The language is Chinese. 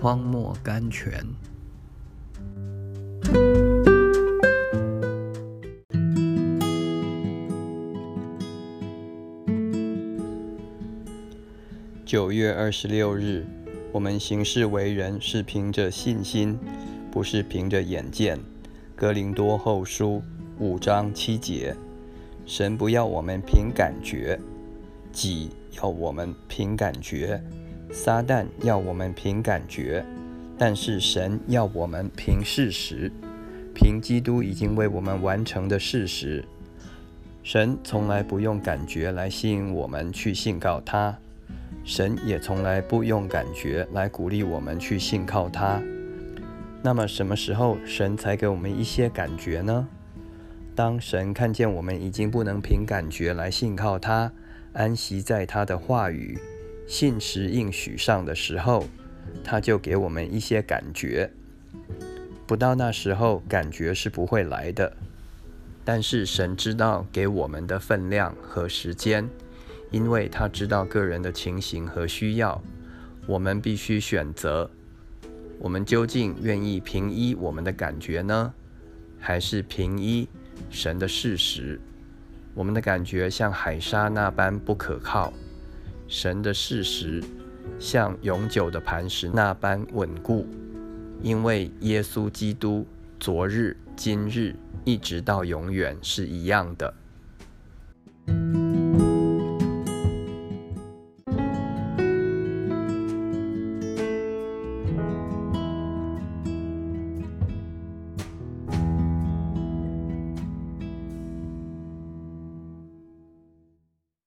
荒漠甘泉。九月二十六日，我们行事为人是凭着信心，不是凭着眼见。格林多后书五章七节，神不要我们凭感觉，己要我们凭感觉，撒旦要我们凭感觉，但是神要我们凭事实，凭基督已经为我们完成的事实。神从来不用感觉来吸引我们去信靠他。神也从来不用感觉来鼓励我们去信靠他。那么什么时候神才给我们一些感觉呢？当神看见我们已经不能凭感觉来信靠他，安息在他的话语、信实应许上的时候，他就给我们一些感觉。不到那时候，感觉是不会来的。但是神知道给我们的分量和时间。因为他知道个人的情形和需要，我们必须选择：我们究竟愿意凭依我们的感觉呢，还是凭依神的事实？我们的感觉像海沙那般不可靠，神的事实像永久的磐石那般稳固。因为耶稣基督昨日、今日一直到永远是一样的。